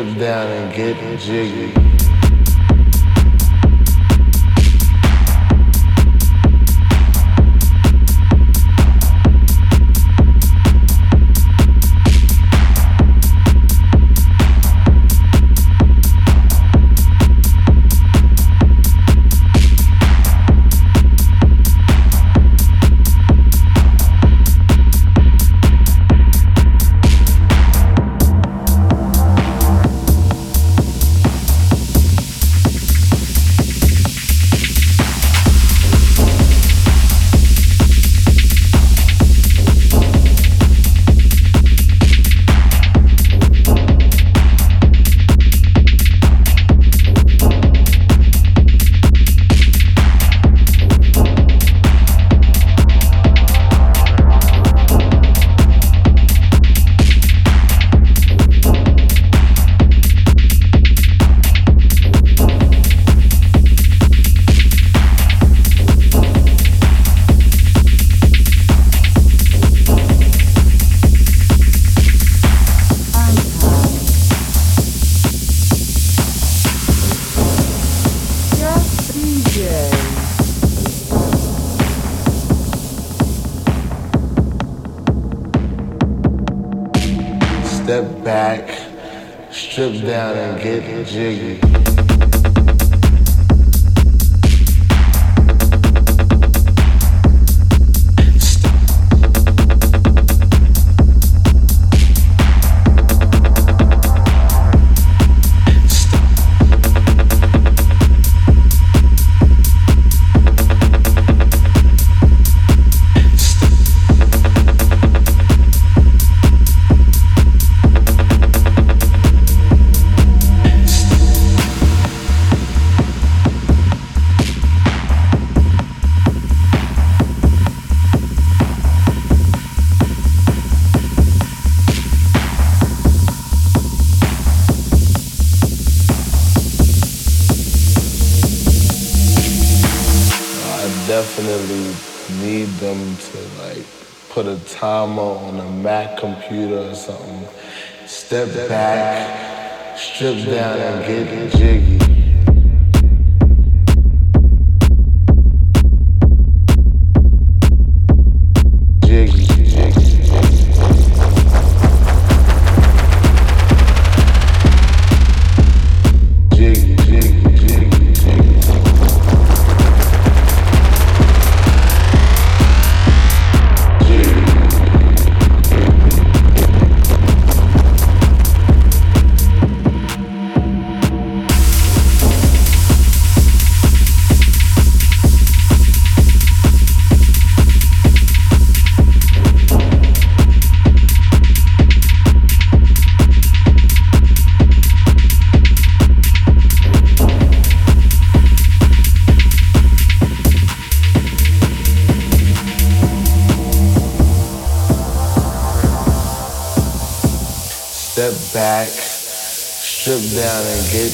strip down and get jiggy. Step back, strip down and get jiggy. down and get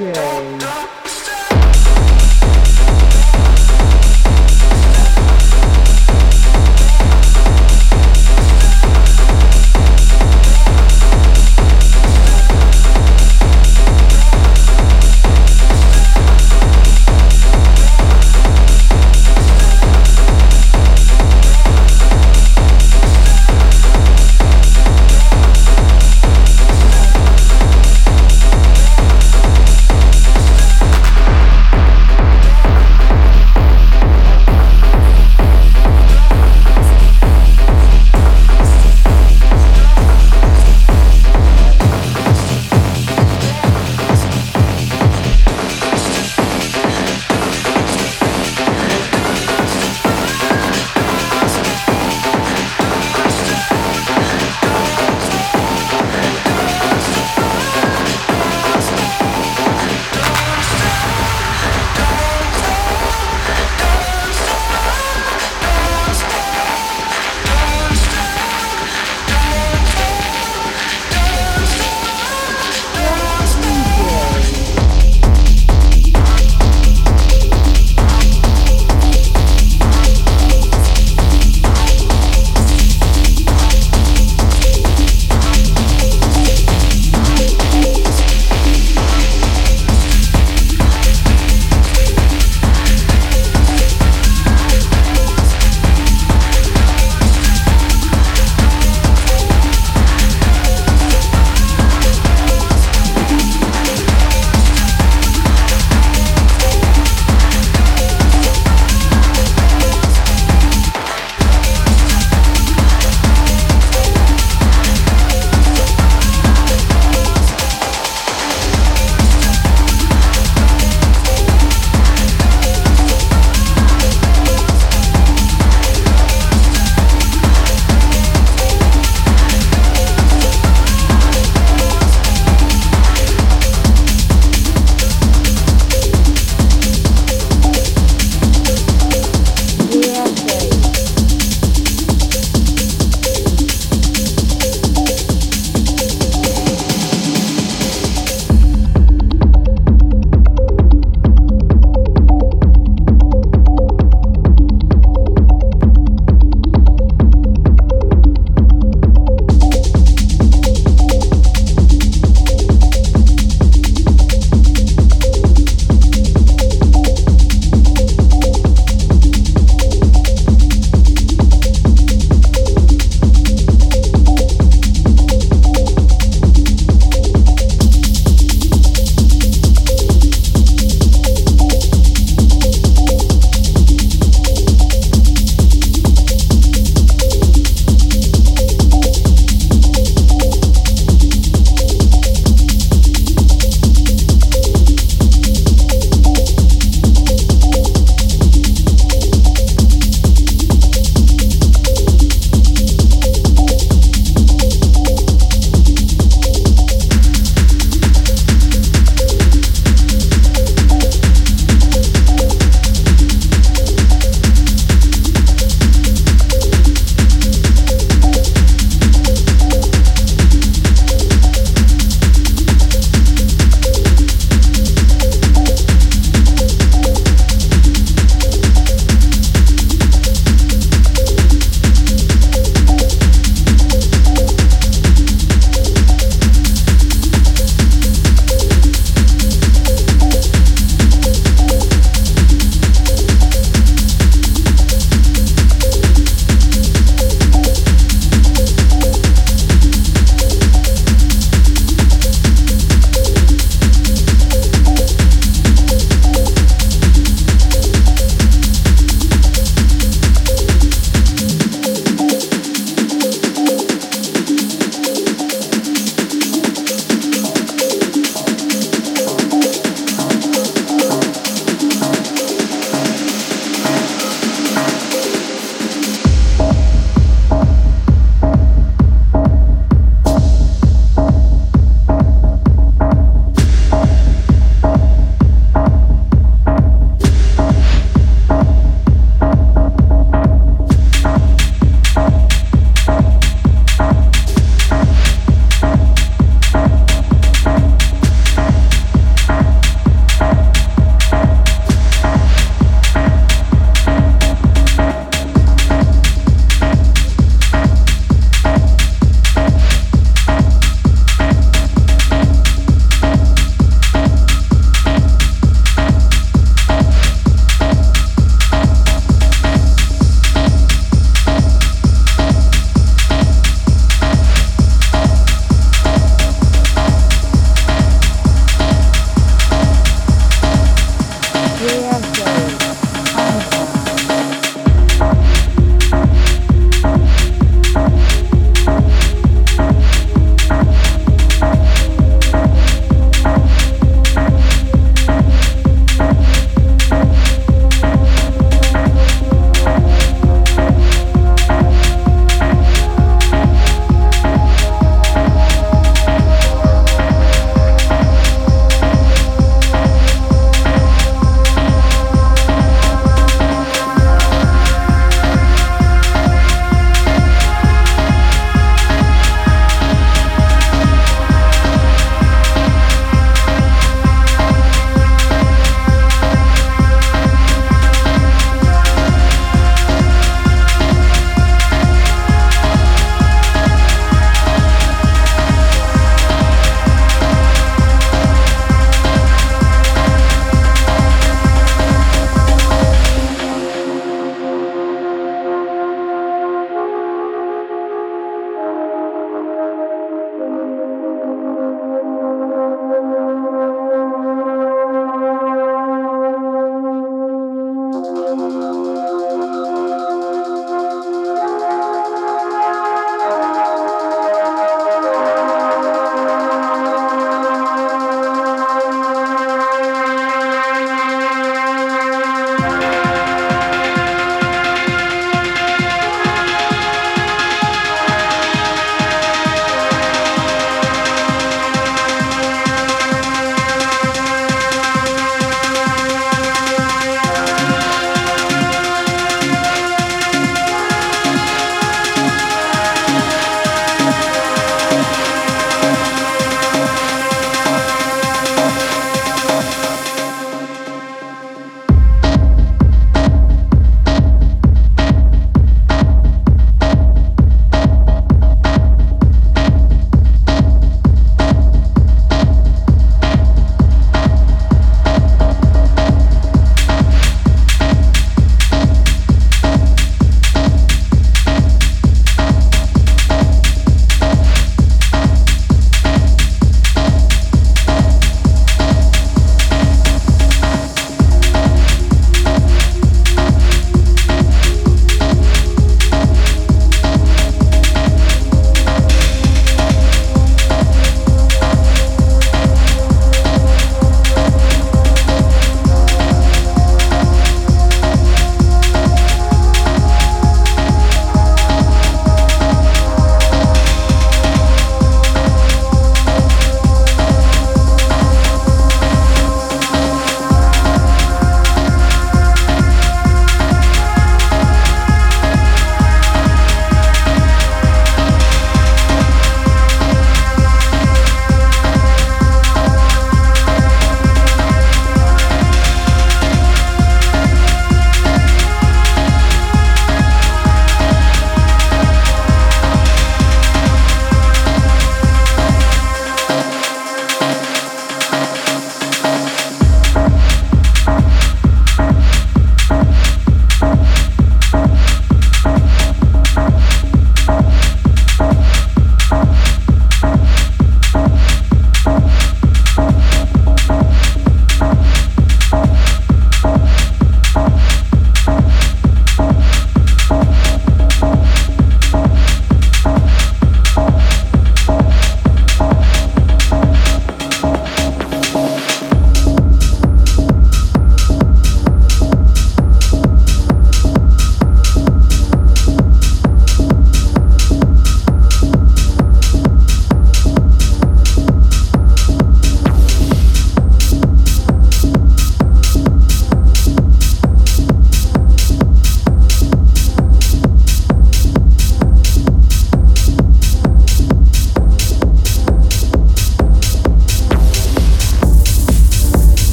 耶